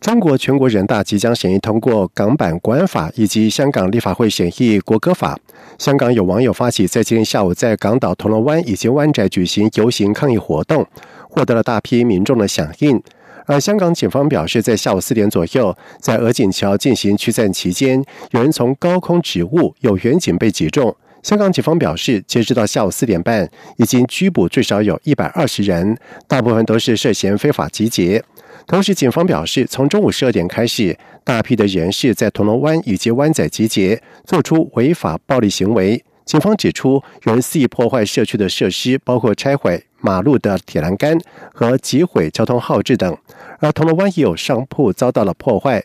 中国全国人大即将审议通过《港版国安法》以及香港立法会审议《国歌法》。香港有网友发起在今天下午在港岛铜锣湾以及湾仔举行游行抗议活动，获得了大批民众的响应。而香港警方表示，在下午四点左右，在鹅颈桥进行驱散期间，有人从高空植物，有远警被击中。香港警方表示，截止到下午四点半，已经拘捕最少有一百二十人，大部分都是涉嫌非法集结。同时，警方表示，从中午十二点开始，大批的人士在铜锣湾以及湾仔集结，做出违法暴力行为。警方指出，人肆意破坏社区的设施，包括拆毁马路的铁栏杆和击毁交通号志等。而铜锣湾也有商铺遭到了破坏。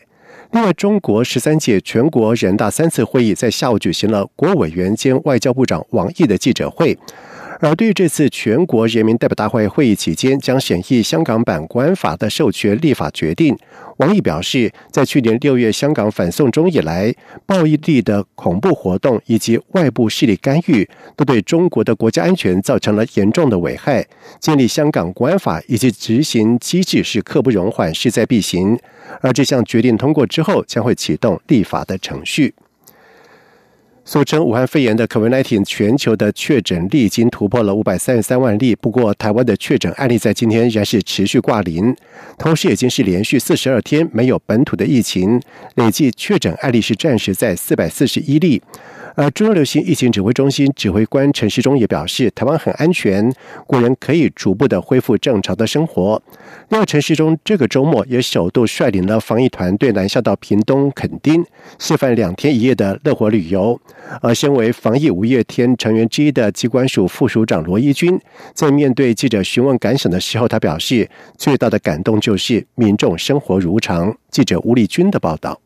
另外，中国十三届全国人大三次会议在下午举行了国委员兼外交部长王毅的记者会。而对于这次全国人民代表大会会议期间将审议香港版国安法的授权立法决定，王毅表示，在去年六月香港反送中以来，暴力的恐怖活动以及外部势力干预，都对中国的国家安全造成了严重的危害。建立香港国安法以及执行机制是刻不容缓、势在必行。而这项决定通过之后，将会启动立法的程序。俗称武汉肺炎的 COVID-19 全球的确诊率已经突破了五百三十三万例。不过，台湾的确诊案例在今天仍然是持续挂零，同时已经是连续四十二天没有本土的疫情，累计确诊案例是暂时在四百四十一例。而中央流行疫情指挥中心指挥官陈时中也表示，台湾很安全，国人可以逐步的恢复正常的生活。另外，陈时中这个周末也首度率领了防疫团队南下到屏东垦丁，示范两天一夜的乐活旅游。而身为防疫五月天成员之一的机关署副署长罗一军，在面对记者询问感想的时候，他表示，最大的感动就是民众生活如常。记者吴丽君的报道。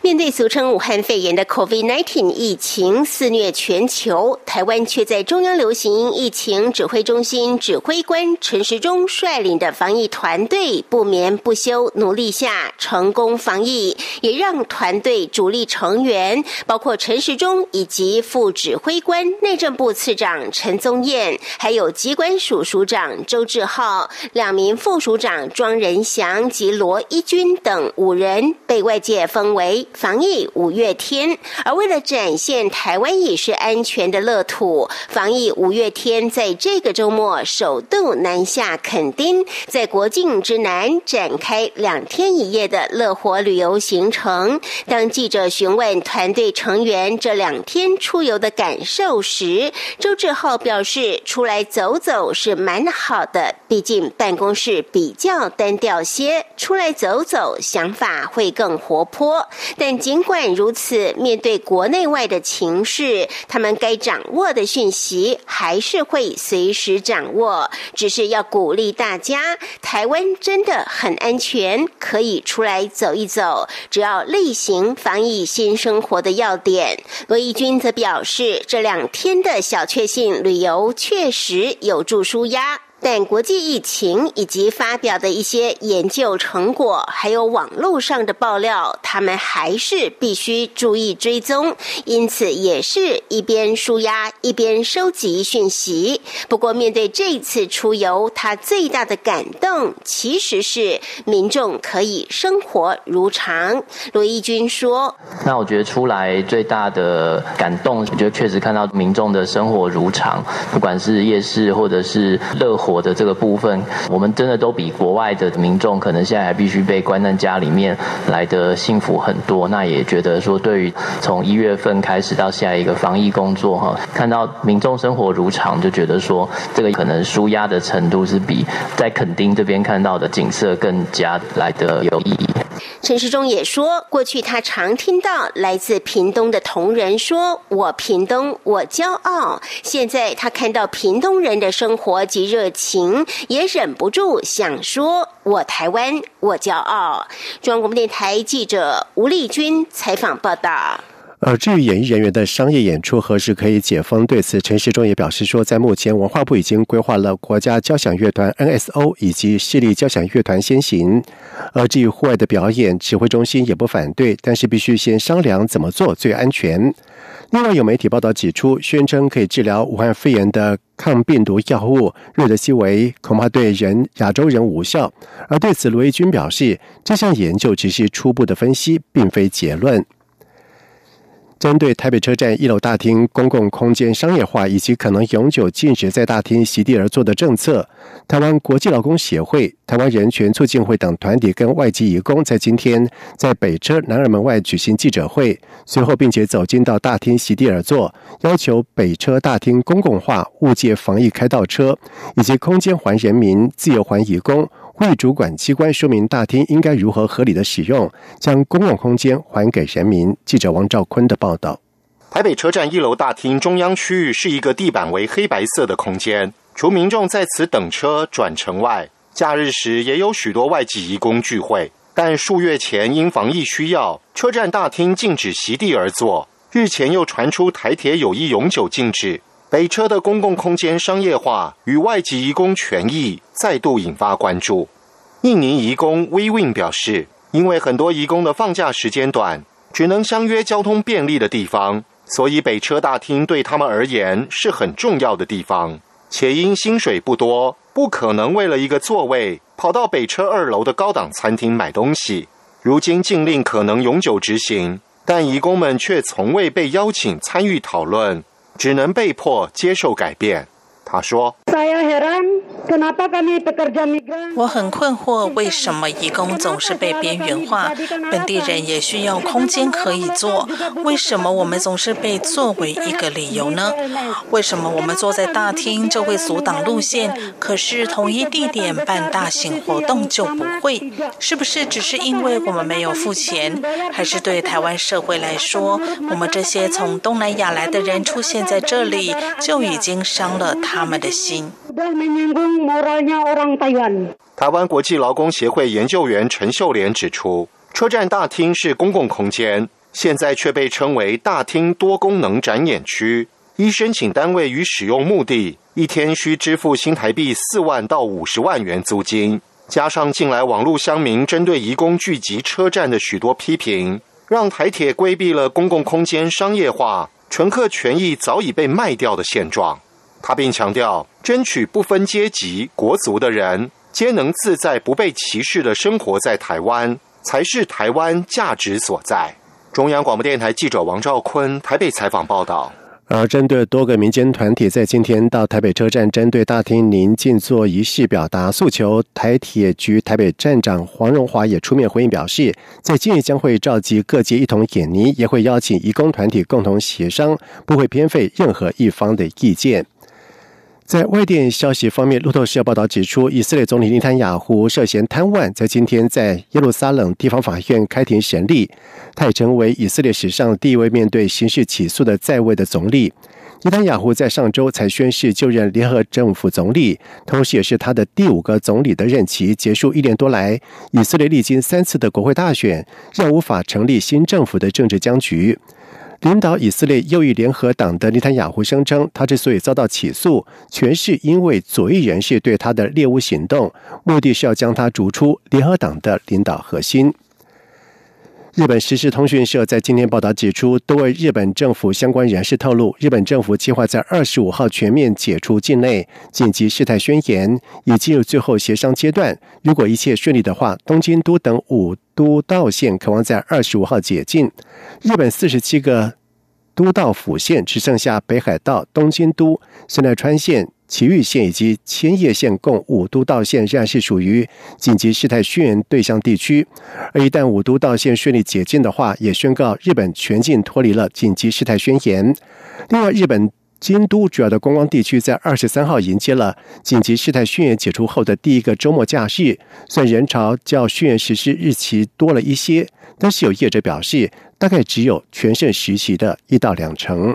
面对俗称武汉肺炎的 COVID-19 疫情肆虐全球，台湾却在中央流行疫情指挥中心指挥官陈时中率领的防疫团队不眠不休努力下成功防疫，也让团队主力成员包括陈时中以及副指挥官内政部次长陈宗彦，还有机关署署长周志浩、两名副署长庄仁祥及罗一军等五人被外界封。为防疫五月天，而为了展现台湾也是安全的乐土，防疫五月天在这个周末首度南下垦丁，在国境之南展开两天一夜的乐活旅游行程。当记者询问团队成员这两天出游的感受时，周志浩表示：“出来走走是蛮好的，毕竟办公室比较单调些，出来走走想法会更活泼。”但尽管如此，面对国内外的情势，他们该掌握的讯息还是会随时掌握。只是要鼓励大家，台湾真的很安全，可以出来走一走。只要例行防疫新生活的要点，罗义军则表示，这两天的小确幸旅游确实有助舒压。但国际疫情以及发表的一些研究成果，还有网络上的爆料，他们还是必须注意追踪。因此，也是一边舒压一边收集讯息。不过，面对这次出游，他最大的感动其实是民众可以生活如常。罗义军说：“那我觉得出来最大的感动，我觉得确实看到民众的生活如常，不管是夜市或者是乐活。”我的这个部分，我们真的都比国外的民众可能现在还必须被关在家里面来的幸福很多。那也觉得说，对于从一月份开始到下一个防疫工作哈，看到民众生活如常，就觉得说这个可能舒压的程度是比在垦丁这边看到的景色更加来的有意义。陈时中也说，过去他常听到来自屏东的同仁说：“我屏东，我骄傲。”现在他看到屏东人的生活及热情，情也忍不住想说：“我台湾，我骄傲。”中央广播电台记者吴丽君采访报道。而至于演艺人员的商业演出何时可以解封，对此陈时中也表示说，在目前文化部已经规划了国家交响乐团 NSO 以及市立交响乐团先行。而至于户外的表演，指挥中心也不反对，但是必须先商量怎么做最安全。另外有媒体报道指出，宣称可以治疗武汉肺炎的抗病毒药物瑞德西韦恐怕对人亚洲人无效。而对此，罗毅军表示，这项研究只是初步的分析，并非结论。针对台北车站一楼大厅公共空间商业化以及可能永久禁止在大厅席地而坐的政策，台湾国际劳工协会、台湾人权促进会等团体跟外籍移工在今天在北车南二门外举行记者会，随后并且走进到大厅席地而坐，要求北车大厅公共化、物界防疫开道车以及空间还人民、自由还移工。为主管机关说明大厅应该如何合理的使用，将公共空间还给人民。记者王兆坤的报道：台北车站一楼大厅中央区域是一个地板为黑白色的空间，除民众在此等车转乘外，假日时也有许多外籍移工聚会。但数月前因防疫需要，车站大厅禁止席地而坐。日前又传出台铁有意永久禁止。北车的公共空间商业化与外籍移工权益再度引发关注。印尼移工 WeWin 表示，因为很多移工的放假时间短，只能相约交通便利的地方，所以北车大厅对他们而言是很重要的地方。且因薪水不多，不可能为了一个座位跑到北车二楼的高档餐厅买东西。如今禁令可能永久执行，但移工们却从未被邀请参与讨论。只能被迫接受改变。他说。我很困惑，为什么义工总是被边缘化？本地人也需要空间可以坐，为什么我们总是被作为一个理由呢？为什么我们坐在大厅就会阻挡路线，可是同一地点办大型活动就不会？是不是只是因为我们没有付钱？还是对台湾社会来说，我们这些从东南亚来的人出现在这里，就已经伤了他们的心？台湾国际劳工协会研究员陈秀莲指出，车站大厅是公共空间，现在却被称为大厅多功能展演区。依申请单位与使用目的，一天需支付新台币四万到五十万元租金。加上近来网络乡民针对移工聚集车站的许多批评，让台铁规避了公共空间商业化、乘客权益早已被卖掉的现状。他并强调，争取不分阶级、国族的人皆能自在、不被歧视的生活在台湾，才是台湾价值所在。中央广播电台记者王兆坤台北采访报道。而针对多个民间团体在今天到台北车站，针对大厅宁静做仪式表达诉求，台铁局台北站长黄荣华也出面回应表示，在今日将会召集各界一同演拟，也会邀请义工团体共同协商，不会偏废任何一方的意见。在外电消息方面，路透社报道指出，以色列总理内塔雅胡涉嫌贪污，在今天在耶路撒冷地方法院开庭审理。他也成为以色列史上第一位面对刑事起诉的在位的总理。内塔雅胡在上周才宣誓就任联合政府总理，同时也是他的第五个总理的任期结束一年多来，以色列历经三次的国会大选，让无法成立新政府的政治僵局。领导以色列右翼联合党的内塔雅胡声称，他之所以遭到起诉，全是因为左翼人士对他的猎物行动，目的是要将他逐出联合党的领导核心。日本时事通讯社在今天报道指出，多位日本政府相关人士透露，日本政府计划在二十五号全面解除境内紧急事态宣言，已进入最后协商阶段。如果一切顺利的话，东京都等五都道县渴望在二十五号解禁。日本四十七个都道府县只剩下北海道、东京都、神奈川县。埼玉县以及千叶县共五都道县仍然是属于紧急事态宣言对象地区，而一旦五都道县顺利解禁的话，也宣告日本全境脱离了紧急事态宣言。另外，日本京都主要的观光地区在二十三号迎接了紧急事态宣言解除后的第一个周末假日，虽然人潮较宣言实施日期多了一些，但是有业者表示，大概只有全盛时期的一到两成。